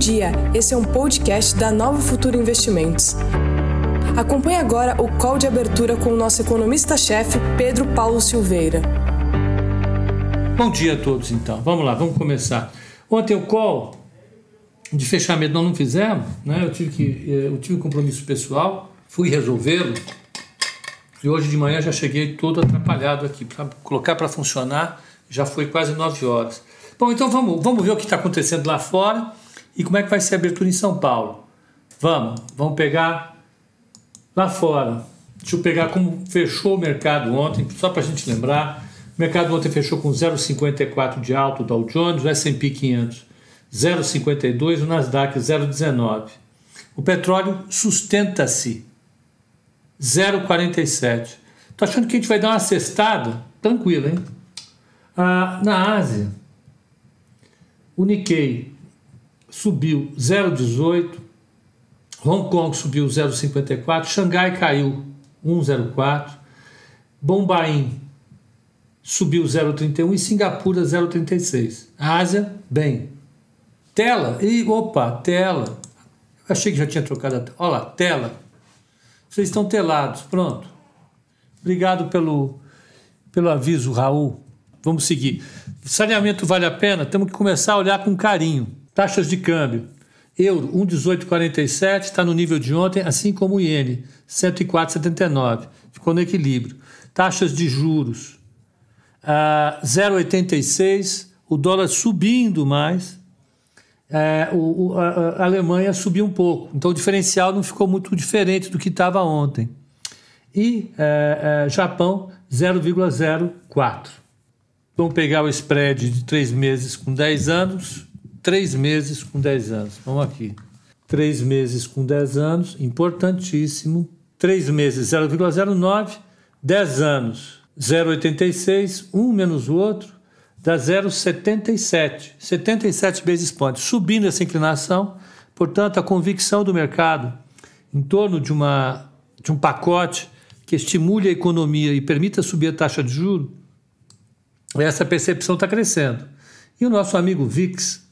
dia, esse é um podcast da Nova Futuro Investimentos. Acompanhe agora o call de abertura com o nosso economista-chefe, Pedro Paulo Silveira. Bom dia a todos, então. Vamos lá, vamos começar. Ontem o call de fechamento nós não fizemos, né? Eu tive, que, eh, eu tive um compromisso pessoal, fui resolvê-lo e hoje de manhã já cheguei todo atrapalhado aqui. Para colocar para funcionar já foi quase 9 horas. Bom, então vamos, vamos ver o que está acontecendo lá fora e como é que vai ser a abertura em São Paulo. Vamos, vamos pegar lá fora. Deixa eu pegar como fechou o mercado ontem, só para a gente lembrar. O mercado ontem fechou com 0,54 de alto Dow Jones, o S&P 500 0,52, o Nasdaq 0,19. O petróleo sustenta-se 0,47. Tô achando que a gente vai dar uma cestada? Tranquilo, hein? Ah, na Ásia, o Nikkei subiu 0,18, Hong Kong subiu 0,54, Xangai caiu 1,04, Bombaim subiu 0,31 e Singapura 0,36. Ásia, bem. Tela, e opa, tela. Achei que já tinha trocado a tela. Olha lá, tela. Vocês estão telados, pronto. Obrigado pelo, pelo aviso, Raul. Vamos seguir. Saneamento vale a pena? Temos que começar a olhar com carinho. Taxas de câmbio. Euro 1,1847 está no nível de ontem, assim como o iene 104,79. Ficou no equilíbrio. Taxas de juros. Uh, 0,86. O dólar subindo mais é, o, a, a, Alemanha subiu um pouco. Então o diferencial não ficou muito diferente do que estava ontem. E é, é, Japão 0,04. Vamos pegar o spread de 3 meses com 10 anos, 3 meses com 10 anos. Vamos aqui. 3 meses com 10 anos, importantíssimo. 3 meses 0,09, 10 anos 0,86, um menos o outro, dá 0,77, 77 basis points, subindo essa inclinação. Portanto, a convicção do mercado em torno de, uma, de um pacote que estimule a economia e permita subir a taxa de juros, essa percepção está crescendo. E o nosso amigo VIX,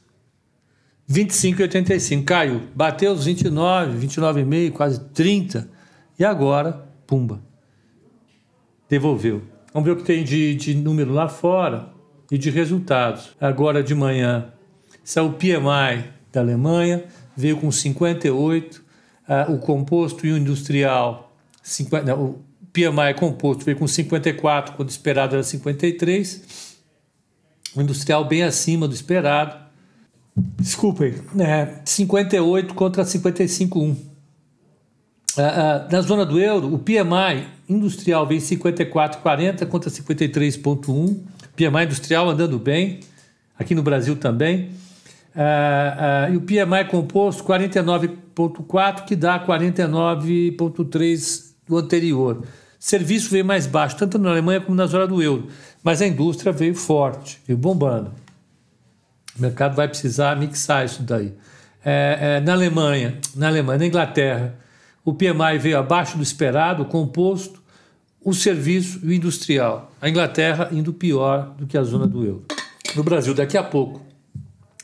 25,85, caiu, bateu os 29, 29,5, quase 30, e agora, pumba, devolveu. Vamos ver o que tem de, de número lá fora e de resultados. Agora de manhã saiu o PMI da Alemanha, veio com 58, uh, ah, o composto e o industrial, 50, não, o PMI composto veio com 54, quando esperado era 53, o industrial bem acima do esperado. Desculpem, é, 58 contra 55,1. Uh, uh, na zona do euro, o PMI industrial veio 54,40 contra 53,1 PMI industrial andando bem, aqui no Brasil também. Uh, e o PMI composto 49,4, que dá 49,3 do anterior. Serviço veio mais baixo, tanto na Alemanha como na zona do euro, mas a indústria veio forte, veio bombando. O mercado vai precisar mixar isso daí. É, é, na Alemanha, na Alemanha, na Inglaterra, o PMI veio abaixo do esperado, composto o serviço e o industrial. A Inglaterra indo pior do que a zona do euro. No Brasil, daqui a pouco,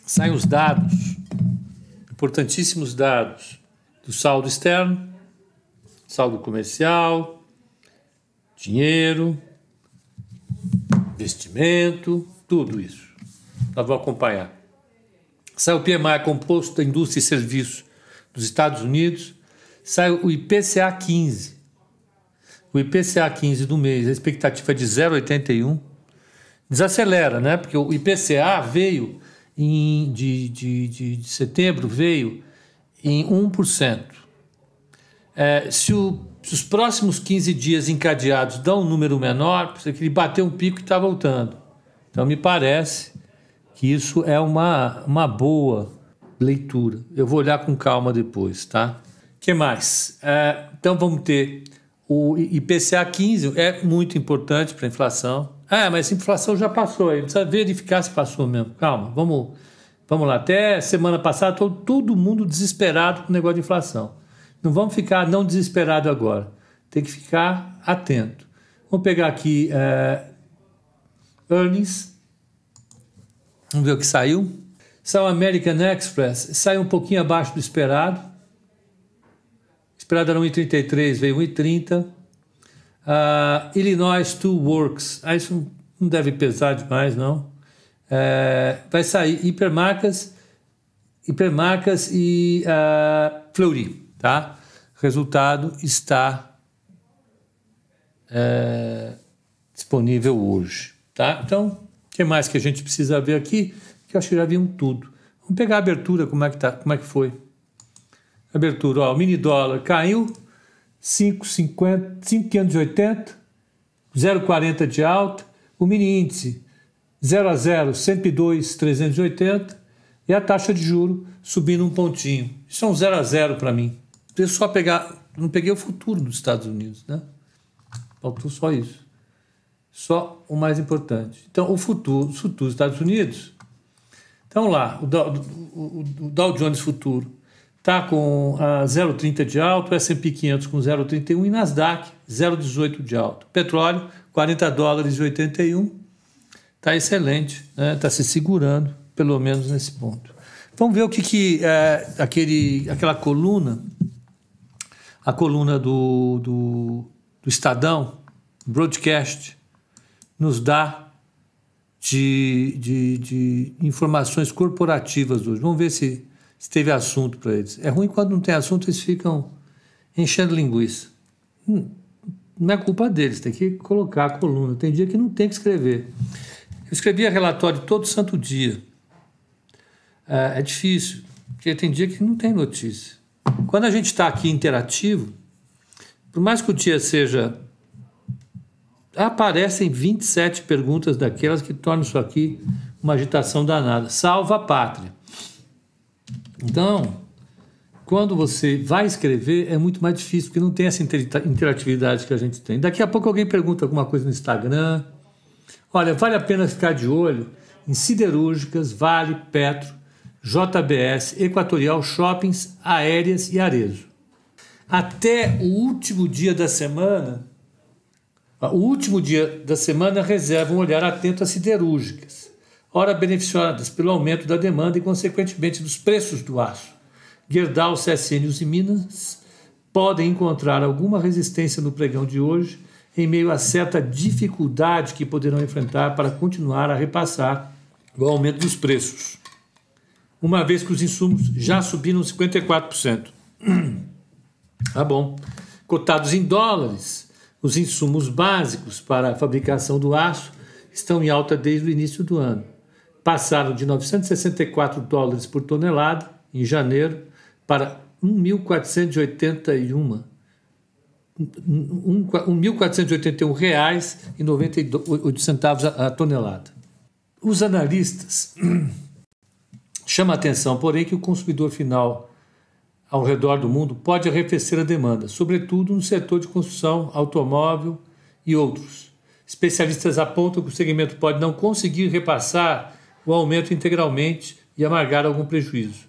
saem os dados, importantíssimos dados, do saldo externo, saldo comercial, dinheiro, investimento, tudo isso. Nós vamos acompanhar. Sai o PMI composto da indústria e serviços dos Estados Unidos, sai o IPCA 15, o IPCA 15 do mês, a expectativa é de 0,81, desacelera, né? Porque o IPCA veio em, de, de, de, de setembro, veio em 1%. É, se, o, se os próximos 15 dias encadeados dão um número menor, que ele bateu um pico e está voltando. Então, me parece que isso é uma, uma boa leitura. Eu vou olhar com calma depois, tá? Que mais? É, então, vamos ter o IPCA 15 é muito importante para a inflação. Ah, mas a inflação já passou aí. Precisa verificar se passou mesmo. Calma, vamos, vamos lá. Até semana passada, todo, todo mundo desesperado com o negócio de inflação. Não vamos ficar não desesperado agora. Tem que ficar atento. Vamos pegar aqui é, earnings. Vamos ver o que saiu. Saiu American Express, sai um pouquinho abaixo do esperado. Esperado era 1,33, veio 1,30. Uh, ah, Illinois Two Works, ah, isso não deve pesar demais, não. É, vai sair hipermarcas, hipermarcas e uh, Fleury, tá? Resultado está é, disponível hoje, tá? Então, o que mais que a gente precisa ver aqui? Que eu acho que já viram tudo. Vamos pegar a abertura, como é que tá, como é que foi? Abertura, ó, o mini dólar caiu 5,50, 5,580, 0,40 de alta, o mini índice 0 a 0, 102,380 e a taxa de juro subindo um pontinho. Isso é um 0 a 0 para mim. Eu só pegar, não peguei o futuro dos Estados Unidos, né? Faltou só isso. Só o mais importante. Então, o futuro, futuro dos Estados Unidos. Então, lá, o Dow, o, o Dow Jones Futuro está com a 0,30 de alto, o S&P 500 com 0,31 e Nasdaq 0,18 de alto. Petróleo, 40 dólares e 81. Está excelente, está né? Tá se segurando, pelo menos nesse ponto. Vamos ver o que, que é, aquele, aquela coluna, a coluna do, do, do Estadão, broadcast, nos dá de, de, de informações corporativas hoje. Vamos ver se, se teve assunto para eles. É ruim quando não tem assunto, eles ficam enchendo linguiça. Hum, não é culpa deles, tem que colocar a coluna. Tem dia que não tem que escrever. Eu escrevia relatório todo santo dia. É, é difícil, porque tem dia que não tem notícia. Quando a gente está aqui interativo, por mais que o dia seja. Aparecem 27 perguntas daquelas que tornam isso aqui uma agitação danada. Salva a pátria. Então, quando você vai escrever, é muito mais difícil, porque não tem essa interatividade que a gente tem. Daqui a pouco alguém pergunta alguma coisa no Instagram. Olha, vale a pena ficar de olho em siderúrgicas, Vale, Petro, JBS, Equatorial Shoppings, Aéreas e Arezo até o último dia da semana, o último dia da semana reserva um olhar atento às siderúrgicas, ora beneficiadas pelo aumento da demanda e, consequentemente, dos preços do aço. Gerdau, CSN e Minas podem encontrar alguma resistência no pregão de hoje, em meio a certa dificuldade que poderão enfrentar para continuar a repassar o aumento dos preços, uma vez que os insumos já subiram 54%. Tá bom. Cotados em dólares, os insumos básicos para a fabricação do aço estão em alta desde o início do ano. Passaram de 964 dólares por tonelada em janeiro para 1.481 1.481 reais e 98 centavos a, a tonelada. Os analistas chamam a atenção, porém, que o consumidor final ao redor do mundo pode arrefecer a demanda, sobretudo no setor de construção, automóvel e outros. Especialistas apontam que o segmento pode não conseguir repassar o aumento integralmente e amargar algum prejuízo.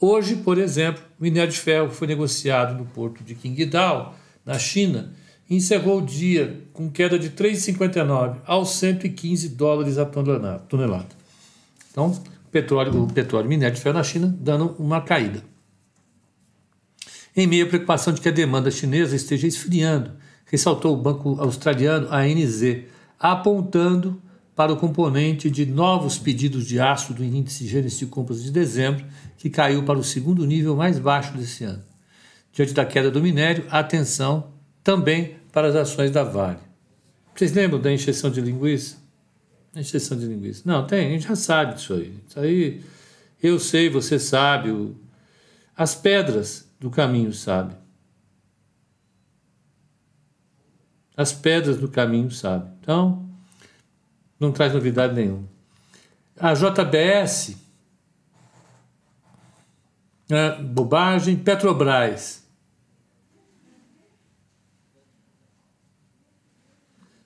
Hoje, por exemplo, o minério de ferro foi negociado no porto de Qingdao, na China, e encerrou o dia com queda de 3,59 aos 115 dólares a tonelada. Então, petróleo, o petróleo minério de ferro na China dando uma caída em meio à preocupação de que a demanda chinesa esteja esfriando, ressaltou o banco australiano ANZ, apontando para o componente de novos pedidos de aço do índice Gênesis de compras de dezembro, que caiu para o segundo nível mais baixo desse ano. Diante da queda do minério, atenção também para as ações da Vale. Vocês lembram da encheção de linguiça? Encheção de linguiça. Não, tem, a gente já sabe disso aí. Isso aí eu sei, você sabe. As pedras do caminho sabe. As pedras do caminho sabe. Então, não traz novidade nenhuma. A JBS, é, bobagem, Petrobras.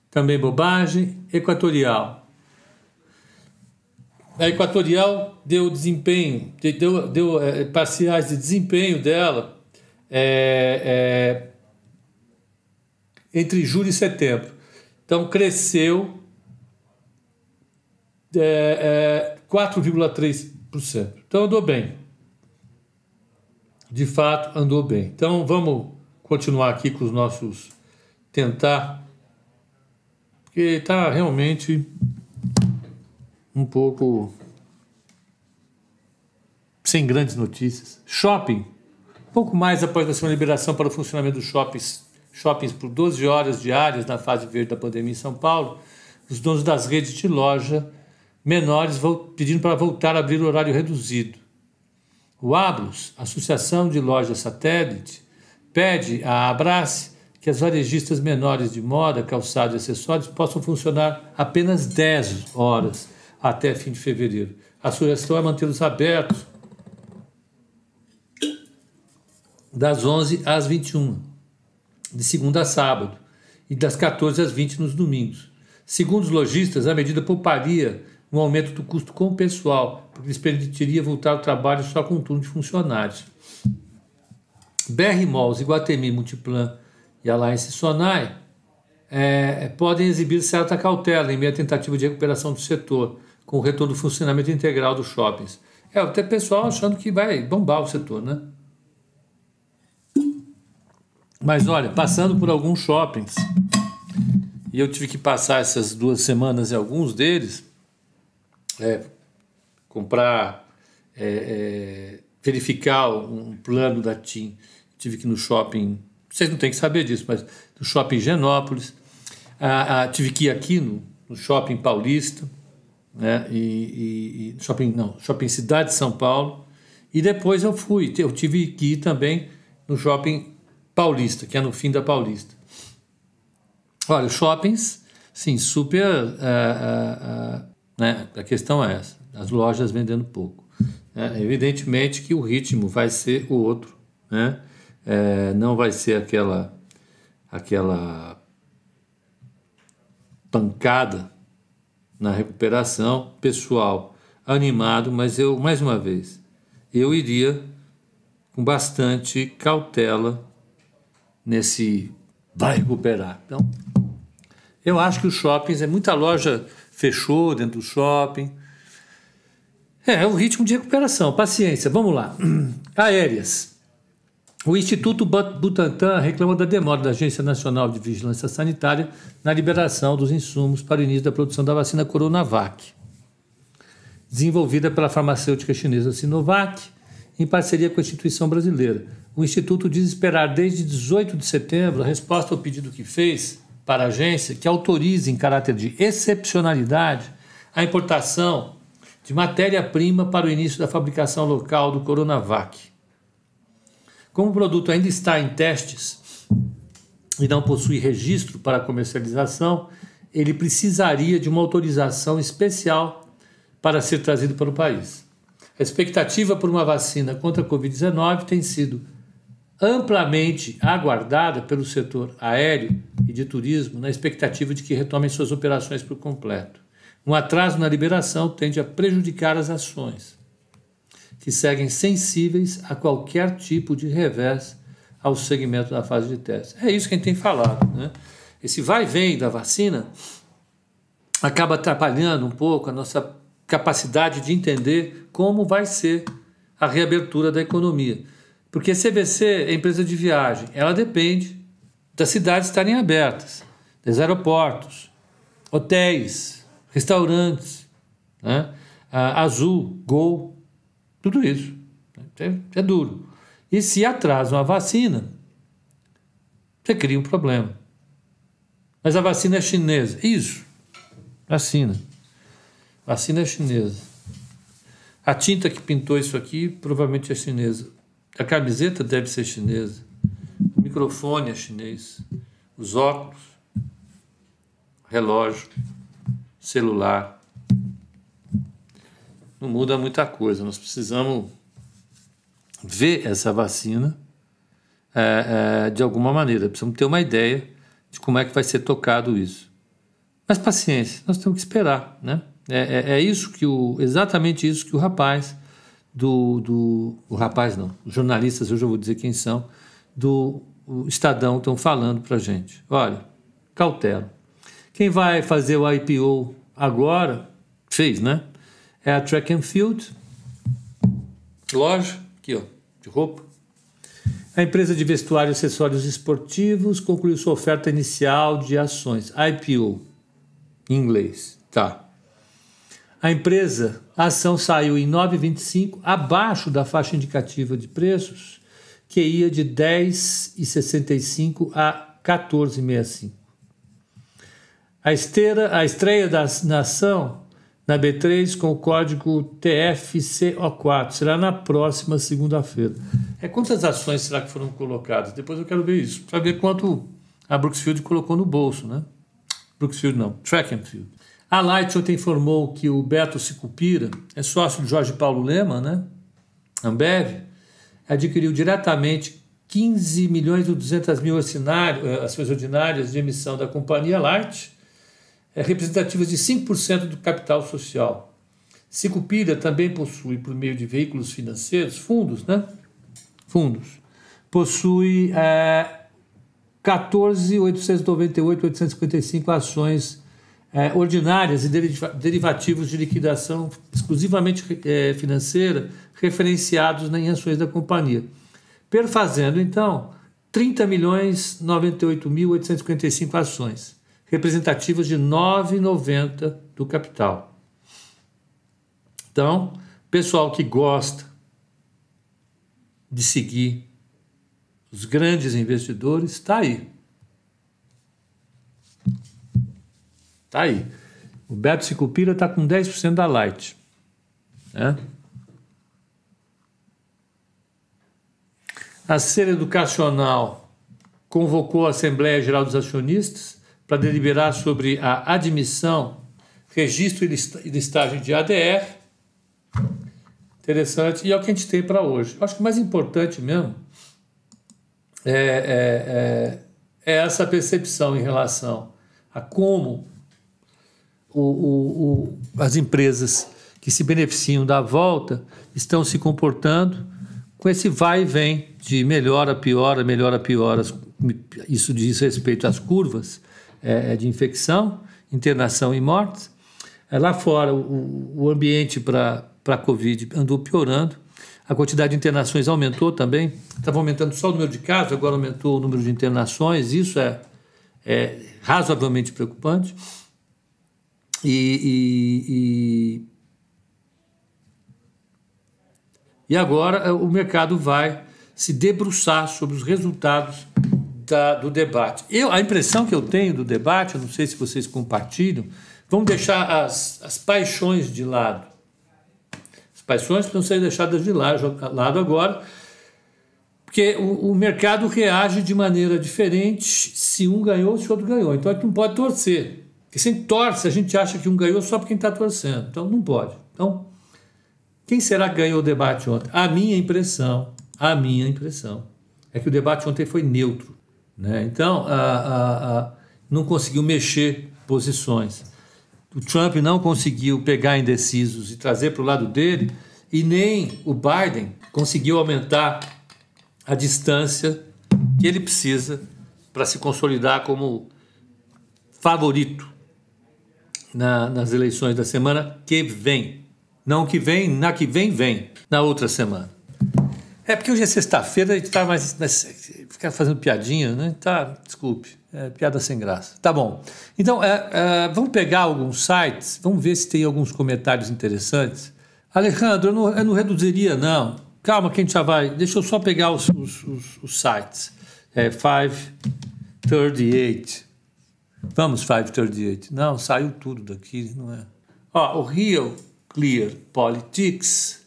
Também bobagem, Equatorial. A Equatorial deu desempenho, deu, deu é, parciais de desempenho dela é, é, entre julho e setembro. Então cresceu é, 4,3%. Então andou bem. De fato, andou bem. Então vamos continuar aqui com os nossos. tentar. Porque está realmente um pouco sem grandes notícias. Shopping. Pouco mais após a sua liberação para o funcionamento dos shoppings, shoppings por 12 horas diárias na fase verde da pandemia em São Paulo, os donos das redes de loja menores pedindo para voltar a abrir o horário reduzido. O Ablos, Associação de Lojas Satélite, pede à Abrace que as varejistas menores de moda, calçados e acessórios possam funcionar apenas 10 horas até fim de fevereiro. A sugestão é mantê-los abertos das 11 às 21, de segunda a sábado, e das 14 às 20 nos domingos. Segundo os lojistas, a medida pouparia um aumento do custo com o pessoal, porque lhes permitiria voltar ao trabalho só com um turno de funcionários. BR Malls, Iguatemi, Multiplan e Alliance Sonai é, podem exibir certa cautela em meio à tentativa de recuperação do setor, com o retorno do funcionamento integral dos shoppings. É, até pessoal achando que vai bombar o setor, né? Mas olha, passando por alguns shoppings, e eu tive que passar essas duas semanas em alguns deles, é, comprar, é, é, verificar um plano da TIM. Tive que ir no shopping, vocês não têm que saber disso, mas no shopping Genópolis. Ah, ah, tive que ir aqui no, no shopping Paulista, né? E, e, e, shopping não, shopping Cidade de São Paulo. E depois eu fui, eu tive que ir também no shopping Paulista, que é no fim da Paulista. Olha, shoppings, sim, super uh, uh, né? A questão é essa: as lojas vendendo pouco. É, evidentemente que o ritmo vai ser o outro, né? É, não vai ser aquela, aquela pancada na recuperação pessoal, animado, mas eu, mais uma vez, eu iria com bastante cautela nesse vai recuperar. Então, eu acho que os shoppings é muita loja fechou dentro do shopping. É, é um ritmo de recuperação. Paciência, vamos lá. Aéreas. O Instituto Butantan reclama da demora da Agência Nacional de Vigilância Sanitária na liberação dos insumos para o início da produção da vacina Coronavac, desenvolvida pela farmacêutica chinesa Sinovac, em parceria com a instituição brasileira. O Instituto diz esperar desde 18 de setembro a resposta ao pedido que fez para a agência que autorize, em caráter de excepcionalidade, a importação de matéria-prima para o início da fabricação local do Coronavac. Como o produto ainda está em testes e não possui registro para comercialização, ele precisaria de uma autorização especial para ser trazido para o país. A expectativa por uma vacina contra a Covid-19 tem sido amplamente aguardada pelo setor aéreo e de turismo na expectativa de que retomem suas operações por completo. Um atraso na liberação tende a prejudicar as ações, que seguem sensíveis a qualquer tipo de revés ao segmento da fase de teste. É isso que a gente tem falado. Né? Esse vai e vem da vacina acaba atrapalhando um pouco a nossa capacidade de entender como vai ser a reabertura da economia. Porque CVC é empresa de viagem, ela depende das cidades estarem abertas, dos aeroportos, hotéis, restaurantes, né? Azul, Gol, tudo isso. É, é duro. E se atrasam a vacina, você cria um problema. Mas a vacina é chinesa. Isso. Vacina. Vacina é chinesa. A tinta que pintou isso aqui provavelmente é chinesa. A camiseta deve ser chinesa. O microfone é chinês. Os óculos, relógio, celular. Não muda muita coisa. Nós precisamos ver essa vacina é, é, de alguma maneira. Precisamos ter uma ideia de como é que vai ser tocado isso. Mas paciência, nós temos que esperar, né? É, é, é isso que o, exatamente isso que o rapaz do, do o rapaz não, os jornalistas, hoje eu vou dizer quem são, do Estadão estão falando para gente. Olha, cautela. Quem vai fazer o IPO agora, fez, né? É a Track and Field, loja, aqui ó, de roupa. A empresa de vestuário e acessórios esportivos concluiu sua oferta inicial de ações, IPO, em inglês, tá. A empresa, a ação saiu em 9,25, abaixo da faixa indicativa de preços, que ia de 10,65 a 14,65. A, esteira, a estreia da, na ação na B3 com o código TFCO4 será na próxima segunda-feira. É quantas ações será que foram colocadas? Depois eu quero ver isso, para ver quanto a Brooksfield colocou no bolso, né? Brooksfield não, Trackfield. A Light ontem informou que o Beto Sicupira é sócio de Jorge Paulo Lema, né? Ambev, adquiriu diretamente 15 milhões e 200 mil eh, ações ordinárias de emissão da companhia Light, representativas de 5% do capital social. Sicupira também possui, por meio de veículos financeiros, fundos, né? Fundos. Possui é, 14.898.855 ações é, ordinárias e derivativos de liquidação exclusivamente é, financeira referenciados em ações da companhia. Perfazendo, então, 30 milhões 98.855 ações representativas de 9,90 do capital. Então, pessoal que gosta de seguir os grandes investidores, está aí. Está aí. O Beto Sicupira está com 10% da Light. Né? A Ser Educacional convocou a Assembleia Geral dos Acionistas para deliberar sobre a admissão, registro e listagem de ADR. Interessante. E é o que a gente tem para hoje. Acho que o mais importante mesmo é, é, é, é, essa percepção em relação a como o, o, o, as empresas que se beneficiam da volta estão se comportando com esse vai e vem de melhora, piora, melhora, piora. Isso diz respeito às curvas é, é, de infecção, internação e mortes. É, lá fora, o, o ambiente para a Covid andou piorando. A quantidade de internações aumentou também. Estava aumentando só o número de casos, agora aumentou o número de internações. Isso é, é razoavelmente preocupante. E, e, e, e agora é, o mercado vai se debruçar sobre os resultados da, do debate. Eu, a impressão que eu tenho do debate, eu não sei se vocês compartilham, vamos deixar as, as paixões de lado. As paixões precisam ser deixadas de lado, lado agora, porque o, o, mercado reage de maneira diferente se um ganhou ou se outro ganhou. Então a gente não pode torcer. Porque se a gente torce, a gente acha que um ganhou só porque está torcendo. Então não pode. Então, quem será que ganhou o debate ontem? A minha impressão, a minha impressão, é que o debate ontem foi neutro. Né? Então, a, a, a, não conseguiu mexer posições. O Trump não conseguiu pegar indecisos e trazer para o lado dele, e nem o Biden conseguiu aumentar a distância que ele precisa para se consolidar como favorito na, nas eleições da semana que vem. Não que vem, na que vem, vem, na outra semana. É porque hoje é sexta-feira, a gente está mais. ficar fazendo piadinha, né? Tá, desculpe, é piada sem graça. Tá bom. Então, é, é, vamos pegar alguns sites, vamos ver se tem alguns comentários interessantes. Alejandro, eu não, eu não reduziria, não. Calma, que a gente já vai. Deixa eu só pegar os, os, os, os sites. É 538. Vamos, 538. Não, saiu tudo daqui, não é? Ó, o Rio Clear Politics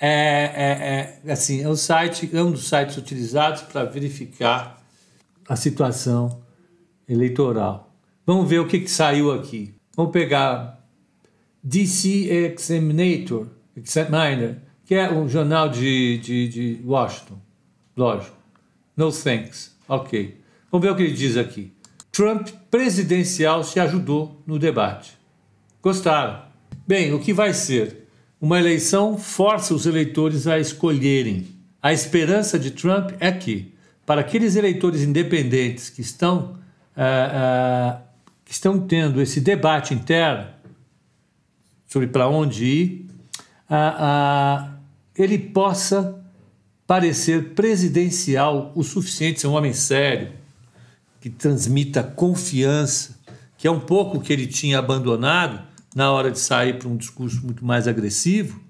é, é, é, assim, é, um site, é um dos sites utilizados para verificar a situação eleitoral. Vamos ver o que, que saiu aqui. Vamos pegar DC Examinator, Examiner, que é um jornal de, de, de Washington. Lógico. No thanks. Ok. Vamos ver o que ele diz aqui. Trump presidencial se ajudou no debate. Gostaram? Bem, o que vai ser? Uma eleição força os eleitores a escolherem. A esperança de Trump é que, para aqueles eleitores independentes que estão, uh, uh, que estão tendo esse debate interno sobre para onde ir, uh, ele possa parecer presidencial o suficiente, ser um homem sério, que transmita confiança, que é um pouco o que ele tinha abandonado na hora de sair para um discurso muito mais agressivo,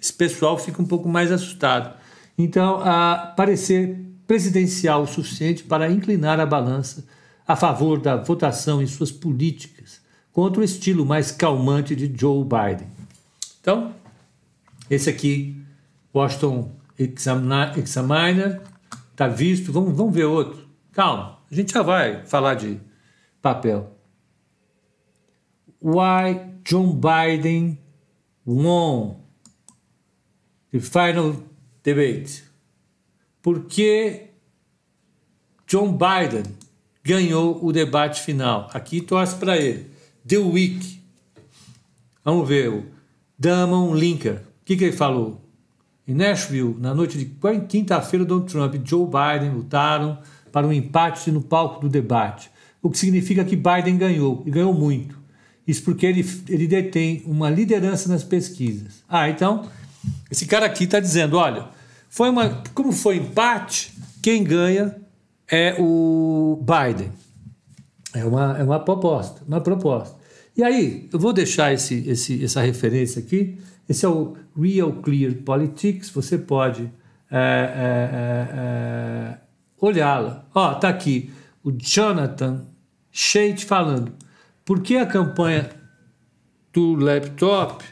esse pessoal fica um pouco mais assustado. Então, a parecer presidencial o suficiente para inclinar a balança a favor da votação em suas políticas contra o estilo mais calmante de Joe Biden. Então, esse aqui, Washington Examiner, está visto. Vamos, vamos ver outro. Calma, a gente já vai falar de papel. Why John Biden won the final debate? Por que John Biden ganhou o debate final? Aqui torce para ele. The Week. Vamos ver o Damon Linker. O que, que ele falou? Em Nashville, na noite de quinta-feira, Donald Trump e Joe Biden lutaram para um empate no palco do debate, o que significa que Biden ganhou, e ganhou muito. Isso porque ele, ele detém uma liderança nas pesquisas. Ah, então, esse cara aqui está dizendo: olha, foi uma, como foi empate, quem ganha é o Biden. É uma, é uma proposta, uma proposta. E aí, eu vou deixar esse, esse, essa referência aqui. Esse é o Real Clear Politics. Você pode é, é, é, é olhá-la. Ó, tá aqui o Jonathan Shade falando. Por que a campanha do laptop?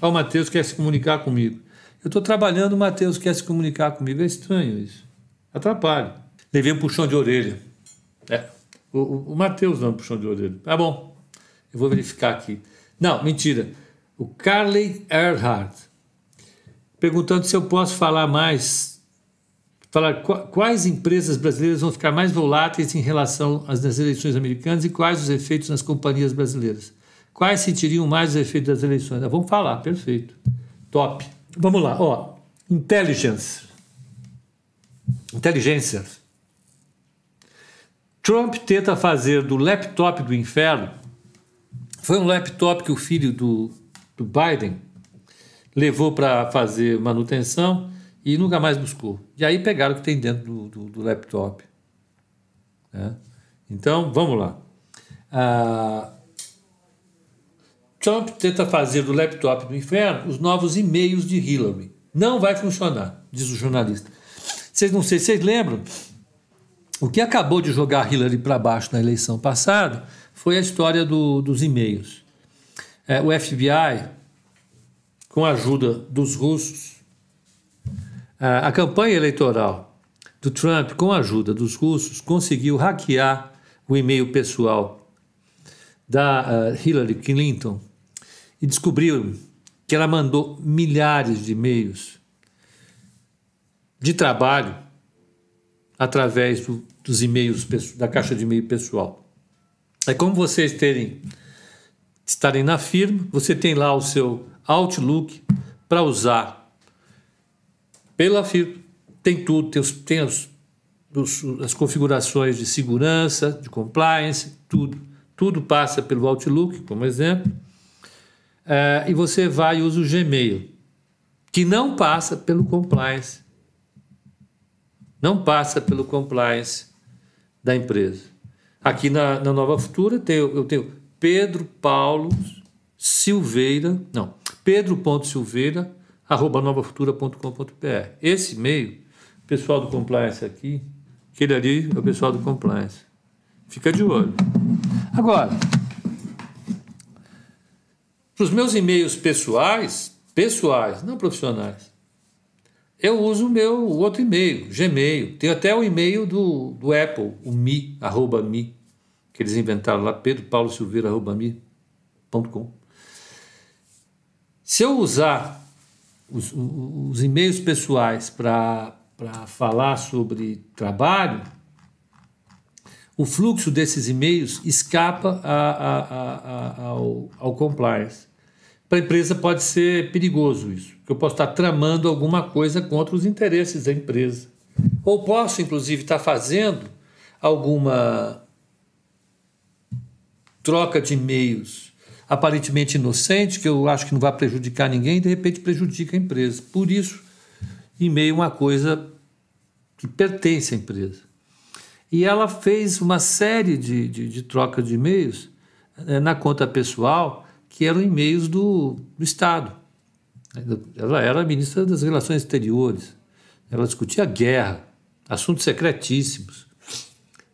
Ó, o Matheus quer se comunicar comigo. Eu estou trabalhando, o Matheus quer se comunicar comigo. É estranho isso. Atrapalha. Levei um puxão de orelha. É. O, o, o Matheus não puxão de orelha. Tá bom. Eu vou verificar aqui. Não, mentira. O Carly Earhart perguntando se eu posso falar mais falar quais empresas brasileiras vão ficar mais voláteis em relação às eleições americanas e quais os efeitos nas companhias brasileiras. Quais sentiriam mais os efeitos das eleições? Ah, vamos falar, perfeito. Top. Vamos lá, ó. Intelligence. Inteligência. Trump tenta fazer do laptop do inferno. Foi um laptop que o filho do, do Biden levou para fazer manutenção e nunca mais buscou. E aí pegaram o que tem dentro do, do, do laptop. Né? Então, vamos lá. Ah, Trump tenta fazer do laptop do inferno os novos e-mails de Hillary. Não vai funcionar, diz o jornalista. Vocês não sei, vocês lembram? O que acabou de jogar Hillary para baixo na eleição passada foi a história do, dos e-mails. É, o FBI, com a ajuda dos russos, a, campanha eleitoral do Trump, com a ajuda dos russos, conseguiu hackear o e-mail pessoal da uh, Hillary Clinton e descobriram que ela mandou milhares de e-mails de trabalho através do, dos e-mails da caixa de e-mail pessoal. É como vocês terem estarem na firma, você tem lá o seu Outlook para usar pela FIR tem tudo, tem, os, tem os, os, as configurações de segurança, de compliance, tudo. Tudo passa pelo Outlook, como exemplo. É, e você vai e usa o Gmail, que não passa pelo compliance. Não passa pelo compliance da empresa. Aqui na, na Nova Futura eu tenho Pedro Paulo Silveira, não, Pedro.silveira, arroba novafutura.com.br. Esse e-mail, pessoal do compliance aqui, aquele ali é o pessoal do compliance. Fica de olho. Agora, para os meus e-mails pessoais, pessoais, não profissionais, eu uso o meu outro e-mail, Gmail. Tem até o e-mail do, do Apple, o mi, arroba mi, que eles inventaram lá, pedropaulosilveira, arroba mi.com. Se eu usar os, os e-mails pessoais para falar sobre trabalho, o fluxo desses e-mails escapa a, a, a, ao, ao compliance. Para a empresa pode ser perigoso isso, porque eu posso estar tramando alguma coisa contra os interesses da empresa. Ou posso, inclusive, estar fazendo alguma troca de e-mails aparentemente inocente, que eu acho que não vai prejudicar ninguém, de repente prejudica a empresa. Por isso, e-mail uma coisa que pertence à empresa. E ela fez uma série de, de, de de e-mails é, na conta pessoal, que eram e-mails do, do Estado. Ela era ministra das Relações Exteriores. Ela discutia guerra, assuntos secretíssimos.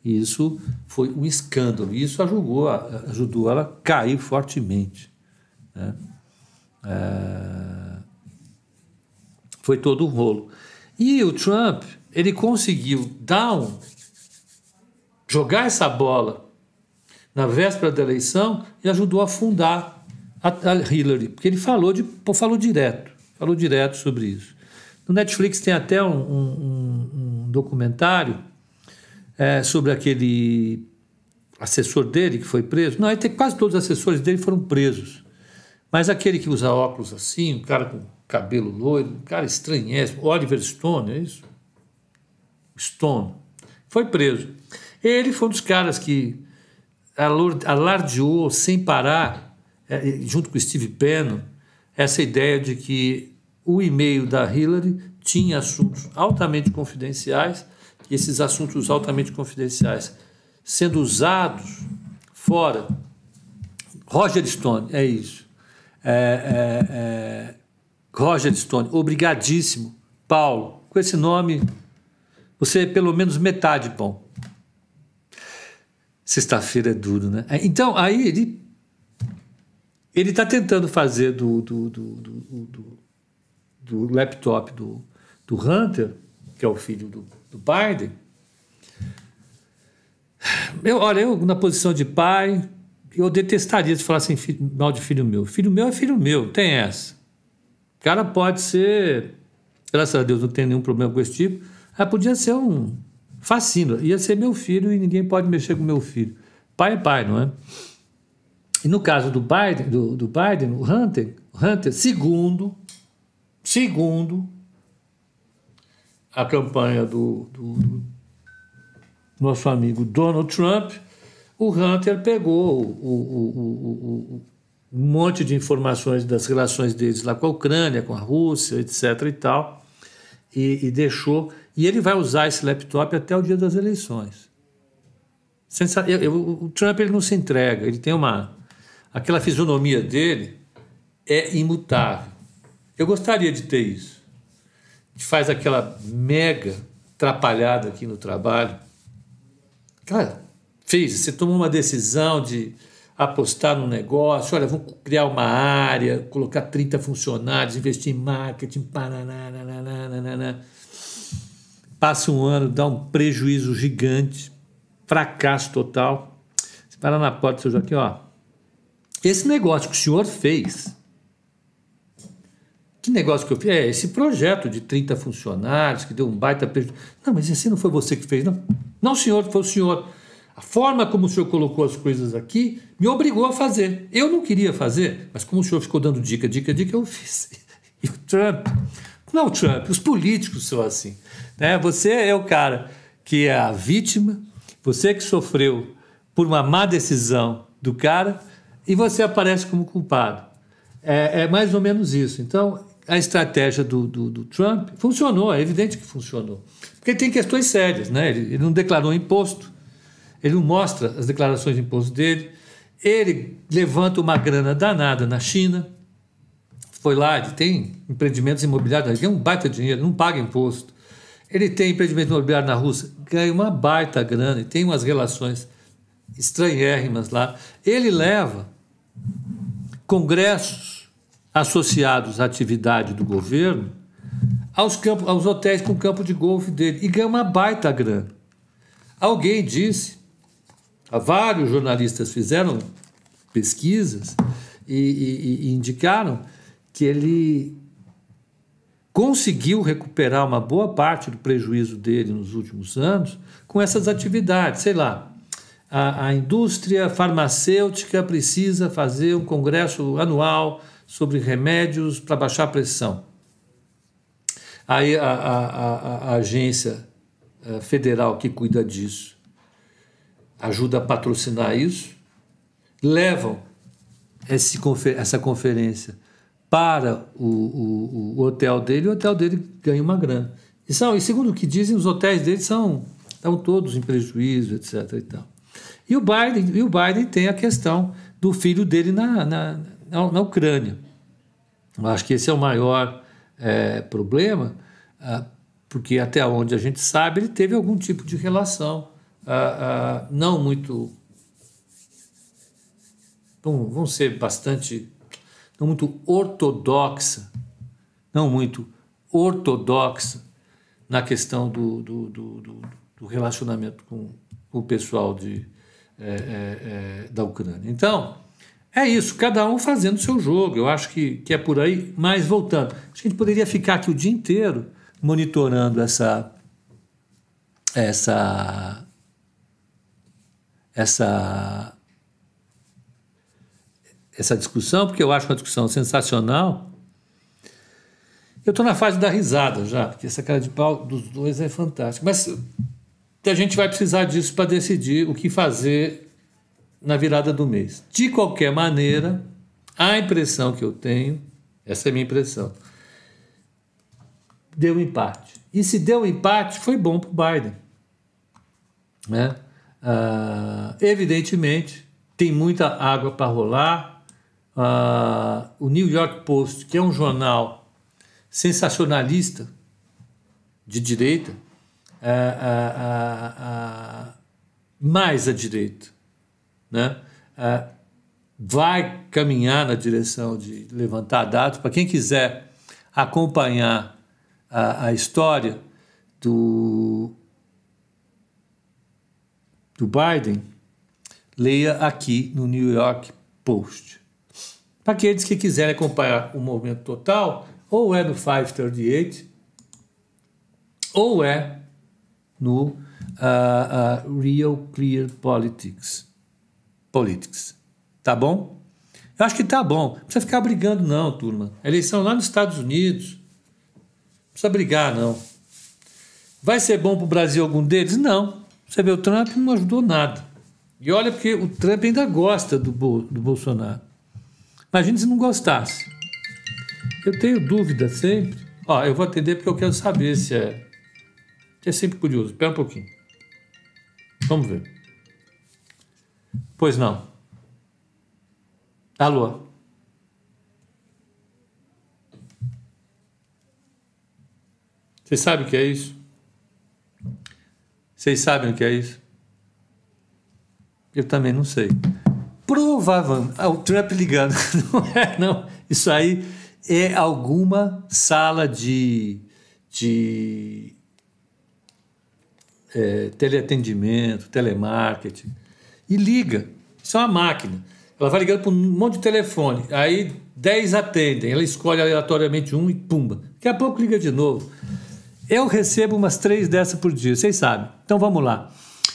E isso foi um escândalo. E isso ajudou, ajudou ela a cair fortemente. Né? É... Foi todo um rolo. E o Trump, ele conseguiu dar um, jogar essa bola na véspera da eleição e ajudou a fundar a, a Hillary, porque ele falou, de, falou direto, falou direto sobre isso. No Netflix tem até um, um, um documentário é, sobre aquele assessor dele que foi preso. Não, tem, quase todos os assessores dele foram presos. Mas aquele que usa óculos assim, um cara com cabelo loiro, um cara estranhésimo, Oliver Stone, é isso? Stone, foi preso. Ele foi um dos caras que alardeou sem parar, é, junto com Steve Bannon, essa ideia de que o e-mail da Hillary tinha assuntos altamente confidenciais esses assuntos altamente confidenciais sendo usados fora. Roger Stone, é isso. É, é, é, Roger Stone, obrigadíssimo. Paulo, com esse nome, você é pelo menos metade bom. Sexta-feira é duro, né? É, então, aí ele ele está tentando fazer do, do, do, do, do laptop do, do Hunter, que é o filho do, do Biden. Eu, olha, eu na posição de pai, eu detestaria se falassem mal de filho meu. Filho meu é filho meu, tem essa. O cara pode ser, graças a Deus não tem nenhum problema com esse tipo, mas podia ser um Fascina. Ia ser meu filho e ninguém pode mexer com meu filho. Pai é pai, não é? E no caso do Biden, do, do Biden o Hunter, Hunter, segundo, segundo a campanha do, do, do nosso amigo Donald Trump, o Hunter pegou o, o, o, um monte de informações das relações deles lá com a Ucrânia, com a Rússia, etc. e tal, e, e deixou e ele vai usar esse laptop até o dia das eleições. Sensa eu, eu, o Trump ele não se entrega, ele tem uma. Aquela fisionomia dele é imutável. Eu gostaria de ter isso. Faz aquela mega atrapalhada aqui no trabalho. Cara, fez, você tomou uma decisão de apostar num negócio, olha, vamos criar uma área, colocar 30 funcionários, investir em marketing, paraná, passa um ano, dá um prejuízo gigante, fracasso total. Você para na porta, seu Joaquim, ó. Esse negócio que o senhor fez, que negócio que eu fiz? É, esse projeto de 30 funcionários, que deu um baita prejuízo. Não, mas esse não foi você que fez, não. Não, senhor, foi o senhor. A forma como o senhor colocou as coisas aqui me obrigou a fazer. Eu não queria fazer, mas como o senhor ficou dando dica, dica, dica, eu fiz. E o Trump, não o Trump, os políticos são assim. Né? Você é o cara que é a vítima, você que sofreu por uma má decisão do cara e você aparece como culpado. É, é mais ou menos isso. Então, a estratégia do, do, do, Trump funcionou, é evidente que funcionou. Porque tem questões sérias, né? Ele, ele, não declarou imposto, ele não mostra as declarações de imposto dele, ele levanta uma grana danada na China, foi lá, ele tem empreendimentos imobiliários, ele ganha um baita dinheiro, não paga imposto. Ele tem empreendimento imobiliário na Rússia, ganha uma baita grana e tem umas relações estranhérrimas lá. Ele leva congressos associados à atividade do governo aos, campos, aos hotéis com campo de golfe dele e ganha uma baita grana. Alguém disse, vários jornalistas fizeram pesquisas e, e, e indicaram que ele conseguiu recuperar uma boa parte do prejuízo dele nos últimos anos com essas atividades. Sei lá, a, a indústria farmacêutica precisa fazer um congresso anual sobre remédios para baixar a pressão. Aí a, a, a agência eh, federal que cuida disso ajuda a patrocinar isso, levam esse, essa conferência para o, o, o, hotel dele, o hotel dele ganha uma grana. E, são, e segundo o que dizem, os hotéis dele são estão todos em prejuízo, etc. E, tal. e, o, Biden, e o Biden tem a questão do filho dele na, na, na, na Ucrânia. Eu acho que esse é o maior é, problema, ah, porque até onde a gente sabe, ele teve algum tipo de relação ah, ah, não muito. vamos ser bastante. não muito ortodoxa, não muito ortodoxa na questão do, do, do, do relacionamento com, com, o pessoal de, é, é, é, da Ucrânia. Então, é isso, cada um fazendo o seu jogo. Eu acho que, que é por aí. Mas voltando, a gente poderia ficar aqui o dia inteiro monitorando essa essa essa essa discussão, porque eu acho uma discussão sensacional. Eu estou na fase da risada já, porque essa cara de pau dos dois é fantástica. Mas a gente vai precisar disso para decidir o que fazer na virada do mês. De qualquer maneira, a impressão que eu tenho, essa é a minha impressão, deu um empate. E se deu um empate, foi bom para o Biden. Né? Ah, evidentemente, tem muita água para rolar. Ah, o New York Post, que é um jornal sensacionalista de direita, ah, mais à direita, né? vai caminhar na direção de levantar dados. Para quem quiser acompanhar a, a história do do Biden, leia aqui no New York Post. Para aqueles que quiserem acompanhar o movimento total, ou é no 538, ou é no uh, uh, Real Clear Politics. Politics. Tá bom? Eu acho que tá bom. Não precisa ficar brigando, não, turma. Eleição lá nos Estados Unidos. Não precisa brigar, não. Vai ser bom para o Brasil algum deles? Não. Você vê, o Trump não ajudou nada. E olha, porque o Trump ainda gosta do, do Bolsonaro. Imagina se não gostasse. Eu tenho dúvida sempre. Ó, eu vou atender porque eu quero saber se é. É sempre curioso. Espera um pouquinho. Vamos ver. Pois não. Alô? Você sabe o que é isso? Vocês sabem o que é isso? Eu também não sei. Provavelmente. Ah, o Trump ligando. Não é, não. Isso aí é alguma sala de, de é, teleatendimento, telemarketing. E liga. Isso é uma máquina. Ela vai ligando para um monte de telefone. Aí 10 atendem. Ela escolhe aleatoriamente um e pumba. Daqui a pouco liga de novo. Eu recebo umas três dessas por dia, vocês sabem. Então vamos lá.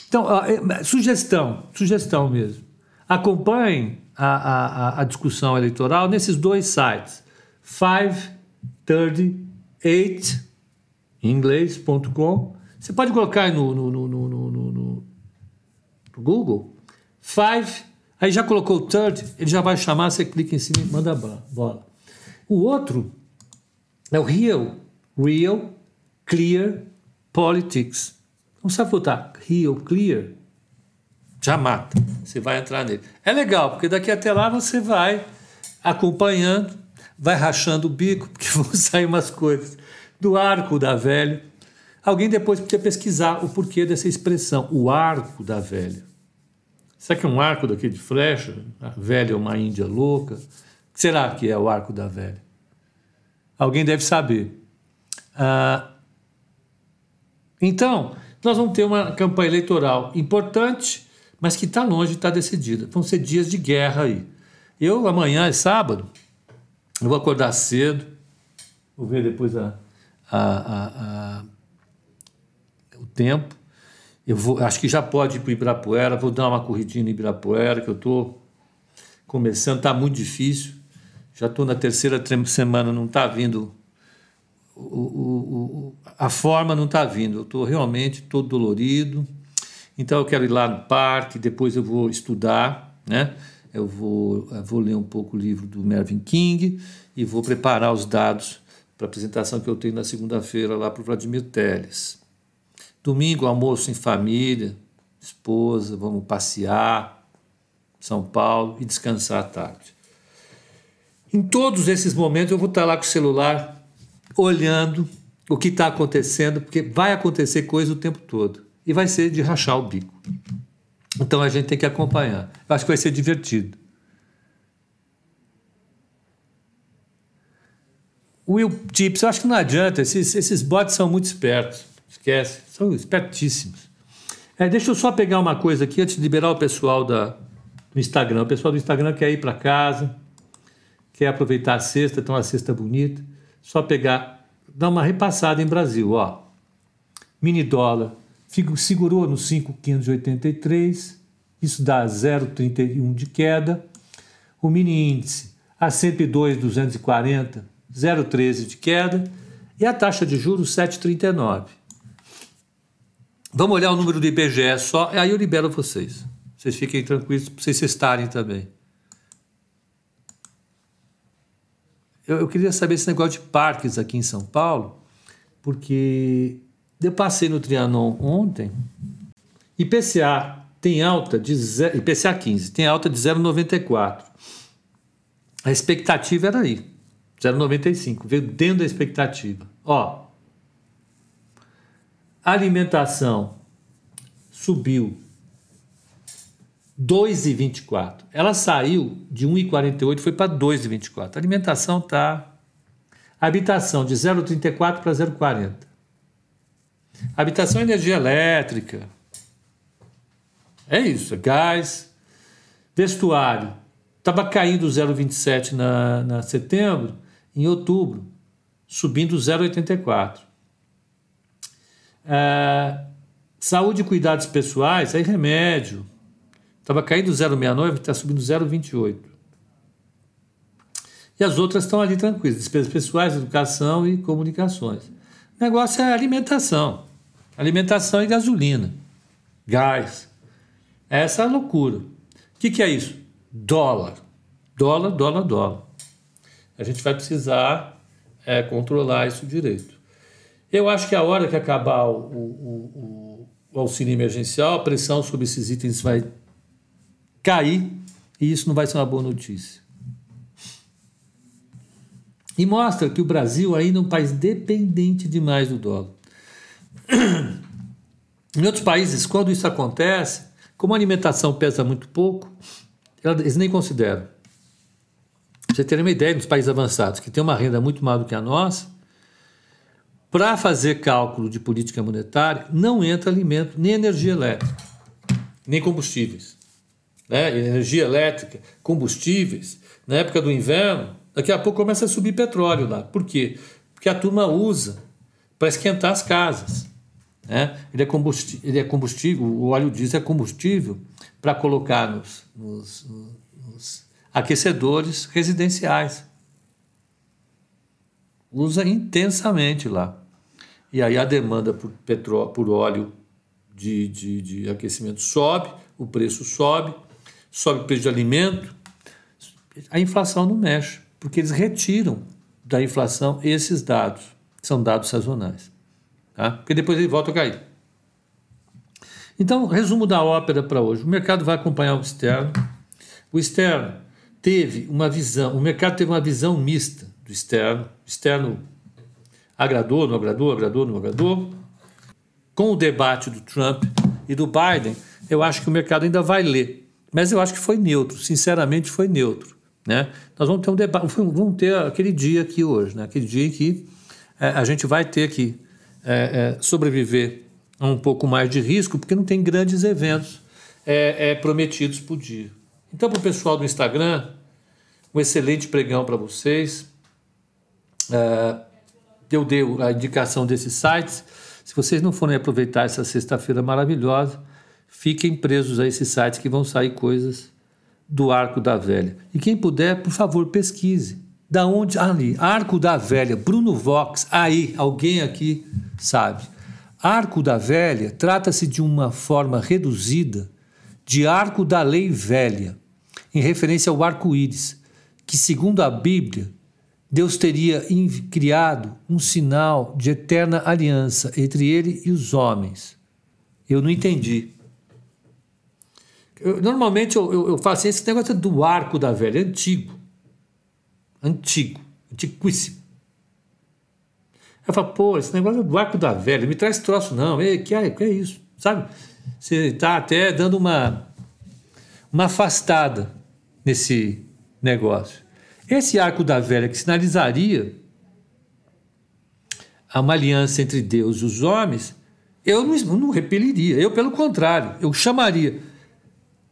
Então, é, sugestão, sugestão mesmo. Acompanhem a, a, a discussão eleitoral nesses dois sites. 538 em inglês.com. Você pode colocar no, no, no, no Google. Five, aí já colocou o third, ele já vai chamar, você clica em cima e manda bola. O outro é o Real, Real Clear Politics. Não sabe botar Real Clear? Já mata. Você vai entrar nele. É legal, porque daqui até lá você vai acompanhando, vai rachando o bico, porque vão sair umas coisas do arco da velha. Alguém depois podia pesquisar o porquê dessa expressão, o arco da velha. Será que é um arco daqui de flecha? A velha é uma índia louca? O que será que é o arco da velha? Alguém deve saber. Ah, então, nós vamos ter uma campanha eleitoral importante, mas que está longe de estar tá decidida. Vão ser dias de guerra aí. Eu, amanhã é sábado, eu vou acordar cedo, vou ver depois a, a, a, o tempo. Eu vou, acho que já pode ir para o Ibirapuera, vou dar uma corridinha no Ibirapuera, que eu estou começando, está muito difícil. Já estou na terceira semana, não está vindo o, o, a forma não está vindo. Eu estou realmente todo dolorido. Então eu quero ir lá no parque, depois eu vou estudar, né? eu vou, eu vou ler um pouco o livro do Mervyn King e vou preparar os dados para a apresentação que eu tenho na segunda-feira lá para o Vladimir Teles. Domingo, almoço em família, esposa, vamos passear, São Paulo e descansar à tarde. Em todos esses momentos eu vou estar lá com o celular olhando o que está acontecendo, porque vai acontecer coisa o tempo todo e vai ser de rachar o bico. Então a gente tem que acompanhar. Eu acho que vai ser divertido. Will Tips, eu acho que não adianta, esses, esses bots são muito espertos. Esquece, são espertíssimos. É, deixa eu só pegar uma coisa aqui antes de liberar o pessoal da, do Instagram. O pessoal do Instagram quer ir para casa, quer aproveitar a cesta, tem uma cesta bonita. Só pegar, dar uma repassada em Brasil, ó. Mini dólar, segurou no 5,583, isso dá 0,31 de queda. O mini índice a 102,240, 0,13 de queda. E a taxa de juros 7,39. Vamos olhar o número do IBGE só, aí eu libero vocês. Vocês fiquem tranquilos para vocês estarem também. Eu, eu queria saber esse negócio de parques aqui em São Paulo, porque eu passei no Trianon ontem, IPCA tem alta de IPCA 15 tem alta de 0,94. A expectativa era aí, 0,95, veio dentro da expectativa. Ó, alimentação subiu 2,24. Ela saiu de 1,48 foi para 2,24. A alimentação tá habitação de 0,34 para 0,40. Habitação é energia elétrica. É isso, é gás. Vestuário. Estava caindo 0,27 na, na setembro, em outubro, subindo 0,84. É, saúde e cuidados pessoais, aí remédio. Estava caindo 0,69, está subindo 0,28. E as outras estão ali tranquilas: despesas pessoais, educação e comunicações. O negócio é alimentação. Alimentação e gasolina. Gás. Essa é a loucura. O que, que é isso? Dólar. Dólar, dólar, dólar. A gente vai precisar é, controlar isso direito. Eu acho que a hora que acabar o, o, o, auxílio emergencial, a pressão sobre esses itens vai cair e isso não vai ser uma boa notícia. E mostra que o Brasil ainda é um país dependente demais do dólar. Em outros países, quando isso acontece, como a alimentação pesa muito pouco, eles nem consideram. Pra você ter uma ideia, nos países avançados, que tem uma renda muito maior do que a nossa, para fazer cálculo de política monetária, não entra alimento, nem energia elétrica, nem combustíveis. Né? Energia elétrica, combustíveis, na época do inverno, daqui a pouco começa a subir petróleo lá. Por quê? Porque a turma usa para esquentar as casas. Né? Ele, é combustível, ele é combustível, o óleo diesel é combustível para colocar nos, nos, nos aquecedores residenciais. Usa intensamente lá. E aí a demanda por, petróleo, por óleo de, de, de aquecimento sobe, o preço sobe, sobe o preço de alimento, a inflação não mexe, porque eles retiram da inflação esses dados, são dados sazonais tá? porque depois ele volta a cair. Então, resumo da ópera para hoje. O mercado vai acompanhar o externo. O externo teve uma visão, o mercado teve uma visão mista do externo. O externo agradou, não agradou, agradou, não agradou. Com o debate do Trump e do Biden, eu acho que o mercado ainda vai ler. Mas eu acho que foi neutro, sinceramente foi neutro. Né? Nós vamos ter um debate, vamos ter aquele dia aqui hoje, né? aquele dia em que é, a gente vai ter aqui é, é, sobreviver a um pouco mais de risco, porque não tem grandes eventos é, é prometidos por dia. Então, para o pessoal do Instagram, um excelente pregão para vocês. É, eu dei a indicação desses sites. Se vocês não forem aproveitar essa sexta-feira maravilhosa, fiquem presos a esses sites que vão sair coisas do Arco da Velha. E quem puder, por favor, pesquise. Da onde? Ali, Arco da Velha, Bruno Vox, aí, alguém aqui sabe. Arco da Velha trata-se de uma forma reduzida de Arco da Lei Velha. em referência ao arco-íris, que, segundo a Bíblia, Deus teria criado um sinal de eterna aliança entre ele e os homens. Eu não entendi. Eu, normalmente eu, eu, eu, faço esse negócio do arco da velha, antigo. Antigo, antiquíssimo. Eu falo, pô, esse negócio do arco da velha, me traz troço, não. Ei, que, é, que é isso? Sabe? Você está até dando uma, uma afastada nesse negócio. Esse arco da velha que sinalizaria uma aliança entre Deus e os homens, eu não, não repeliria. Eu, pelo contrário, eu chamaria.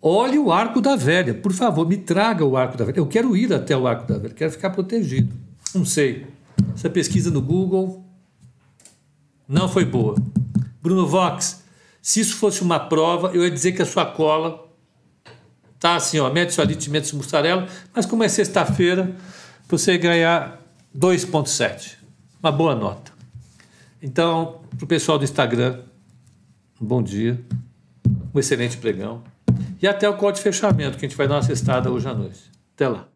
Olhe o arco da velha, por favor, me traga o arco da velha. Eu quero ir até o arco da velha, quero ficar protegido. Não sei. Essa pesquisa no Google não foi boa. Bruno Vox, se isso fosse uma prova, eu ia dizer que a sua cola tá assim, ó, médio solite, médio mussarela, mas como é sexta-feira, você ganhar 2.7. Uma boa nota. Então, para o pessoal do Instagram, um bom dia, um excelente pregão. E até o código de fechamento, que a gente vai dar uma cestada hoje à noite. Até lá.